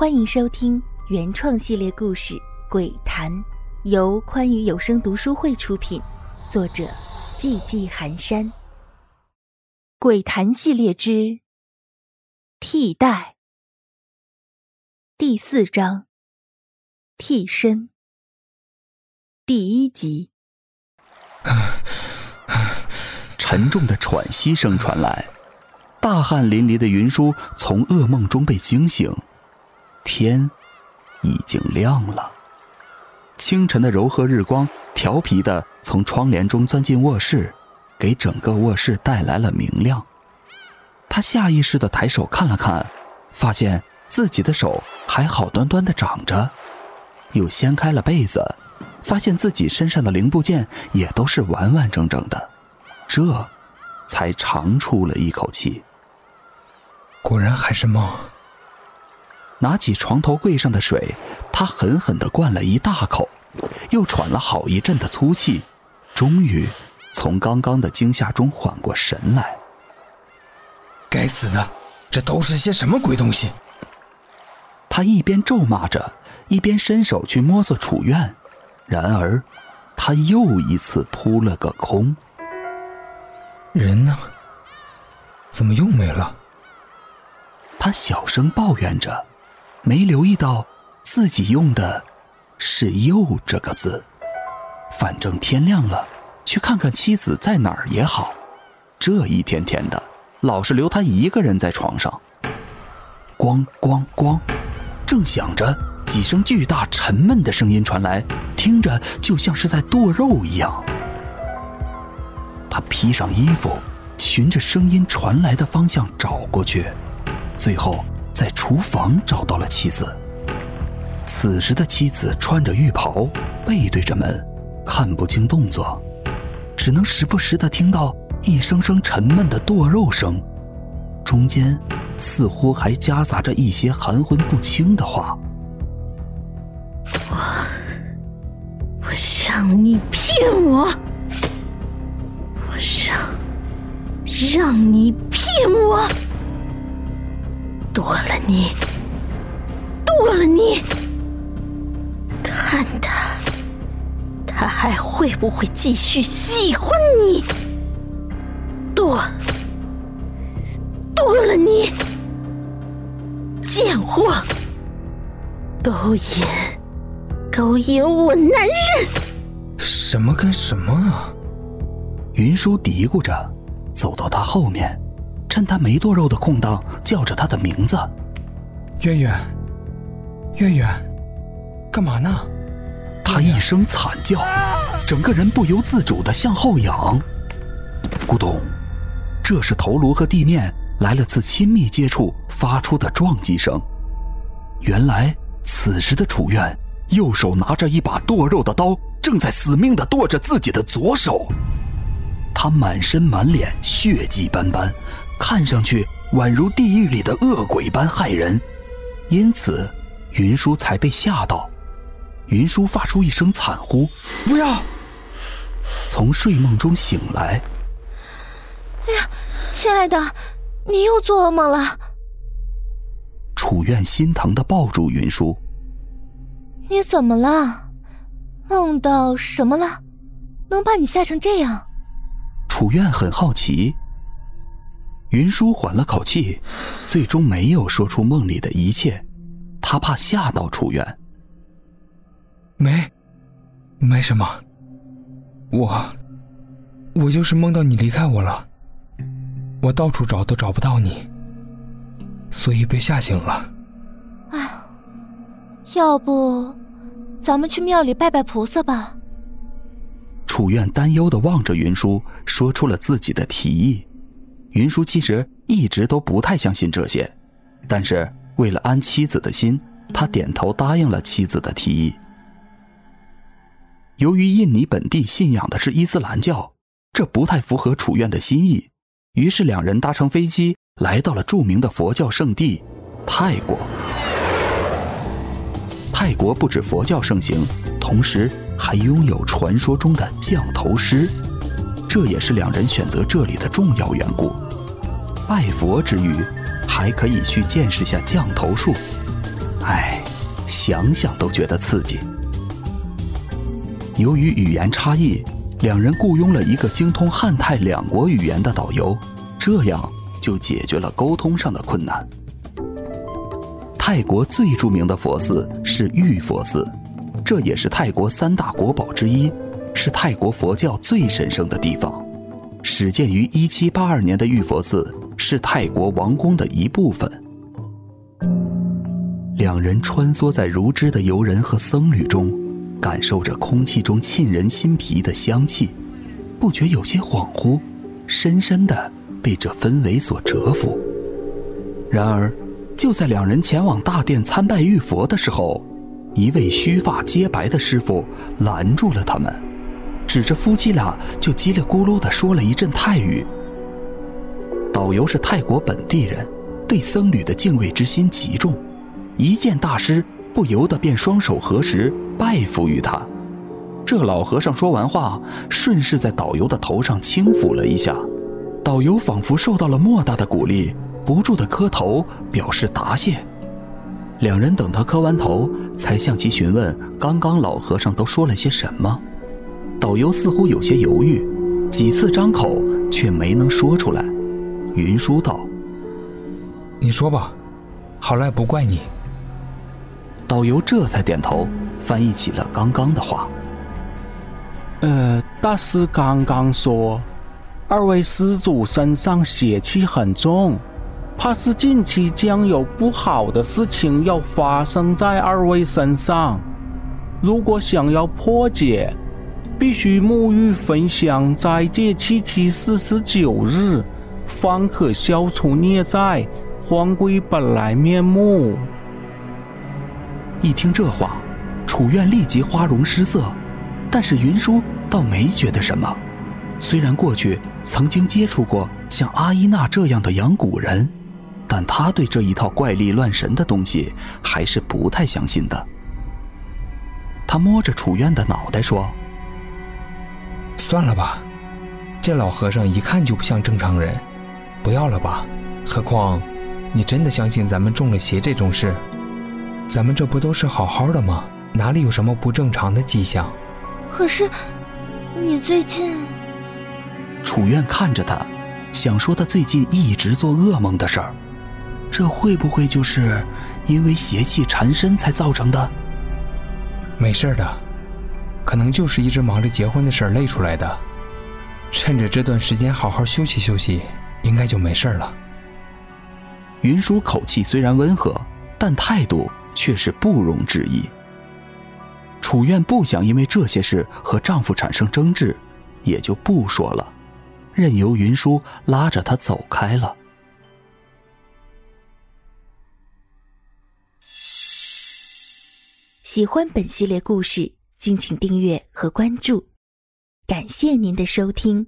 欢迎收听原创系列故事《鬼谈》，由宽裕有声读书会出品，作者寂寂寒山。《鬼谈》系列之替代第四章替身第一集。沉重的喘息声传来，大汗淋漓的云舒从噩梦中被惊醒。天已经亮了，清晨的柔和日光调皮的从窗帘中钻进卧室，给整个卧室带来了明亮。他下意识的抬手看了看，发现自己的手还好端端的长着，又掀开了被子，发现自己身上的零部件也都是完完整整的，这才长出了一口气。果然还是梦。拿起床头柜上的水，他狠狠地灌了一大口，又喘了好一阵的粗气，终于从刚刚的惊吓中缓过神来。该死的，这都是些什么鬼东西？他一边咒骂着，一边伸手去摸索楚院，然而他又一次扑了个空。人呢？怎么又没了？他小声抱怨着。没留意到自己用的是“又”这个字，反正天亮了，去看看妻子在哪儿也好。这一天天的，老是留他一个人在床上。咣咣咣，正想着，几声巨大沉闷的声音传来，听着就像是在剁肉一样。他披上衣服，循着声音传来的方向找过去，最后。在厨房找到了妻子。此时的妻子穿着浴袍，背对着门，看不清动作，只能时不时的听到一声声沉闷的剁肉声，中间似乎还夹杂着一些含混不清的话。我，我让你骗我，我让，让你骗我。剁了你，剁了你！看他，他还会不会继续喜欢你？剁，剁了你！贱货，勾引，勾引我男人！什么跟什么啊？云舒嘀咕着，走到他后面。趁他没剁肉的空档，叫着他的名字：“渊渊，渊渊，干嘛呢？”他一声惨叫，整个人不由自主的向后仰。咕咚，这是头颅和地面来了次亲密接触发出的撞击声。原来此时的楚院右手拿着一把剁肉的刀，正在死命的剁着自己的左手。他满身满脸血迹斑斑。看上去宛如地狱里的恶鬼般害人，因此云舒才被吓到。云舒发出一声惨呼：“不要！”从睡梦中醒来。哎呀，亲爱的，你又做噩梦了。楚院心疼的抱住云舒：“你怎么了？梦到什么了？能把你吓成这样？”楚院很好奇。云舒缓了口气，最终没有说出梦里的一切，他怕吓到楚院。没，没什么。我，我就是梦到你离开我了，我到处找都找不到你，所以被吓醒了。哎，要不，咱们去庙里拜拜菩萨吧。楚院担忧的望着云舒，说出了自己的提议。云舒其实一直都不太相信这些，但是为了安妻子的心，他点头答应了妻子的提议。由于印尼本地信仰的是伊斯兰教，这不太符合楚院的心意，于是两人搭乘飞机来到了著名的佛教圣地泰国。泰国不止佛教盛行，同时还拥有传说中的降头师。这也是两人选择这里的重要缘故。拜佛之余，还可以去见识下降头术。唉，想想都觉得刺激。由于语言差异，两人雇佣了一个精通汉泰两国语言的导游，这样就解决了沟通上的困难。泰国最著名的佛寺是玉佛寺，这也是泰国三大国宝之一，是泰国佛教最神圣的地方。始建于1782年的玉佛寺是泰国王宫的一部分。两人穿梭在如织的游人和僧侣中，感受着空气中沁人心脾的香气，不觉有些恍惚，深深的被这氛围所折服。然而，就在两人前往大殿参拜玉佛的时候，一位须发皆白的师傅拦住了他们。指着夫妻俩就叽里咕噜地说了一阵泰语。导游是泰国本地人，对僧侣的敬畏之心极重，一见大师不由得便双手合十拜服于他。这老和尚说完话，顺势在导游的头上轻抚了一下，导游仿佛受到了莫大的鼓励，不住地磕头表示答谢。两人等他磕完头，才向其询问刚刚老和尚都说了些什么。导游似乎有些犹豫，几次张口却没能说出来。云舒道：“你说吧，好赖不怪你。”导游这才点头，翻译起了刚刚的话：“呃，大师刚刚说，二位施主身上邪气很重，怕是近期将有不好的事情要发生在二位身上。如果想要破解。”必须沐浴焚香斋戒七七四十九日，方可消除孽债，还归本来面目。一听这话，楚院立即花容失色，但是云舒倒没觉得什么。虽然过去曾经接触过像阿依娜这样的养蛊人，但他对这一套怪力乱神的东西还是不太相信的。他摸着楚院的脑袋说。算了吧，这老和尚一看就不像正常人，不要了吧。何况，你真的相信咱们中了邪这种事？咱们这不都是好好的吗？哪里有什么不正常的迹象？可是，你最近……楚院看着他，想说他最近一直做噩梦的事儿，这会不会就是因为邪气缠身才造成的？没事的。可能就是一直忙着结婚的事儿累出来的，趁着这段时间好好休息休息，应该就没事了。云舒口气虽然温和，但态度却是不容置疑。楚苑不想因为这些事和丈夫产生争执，也就不说了，任由云舒拉着她走开了。喜欢本系列故事。敬请订阅和关注，感谢您的收听。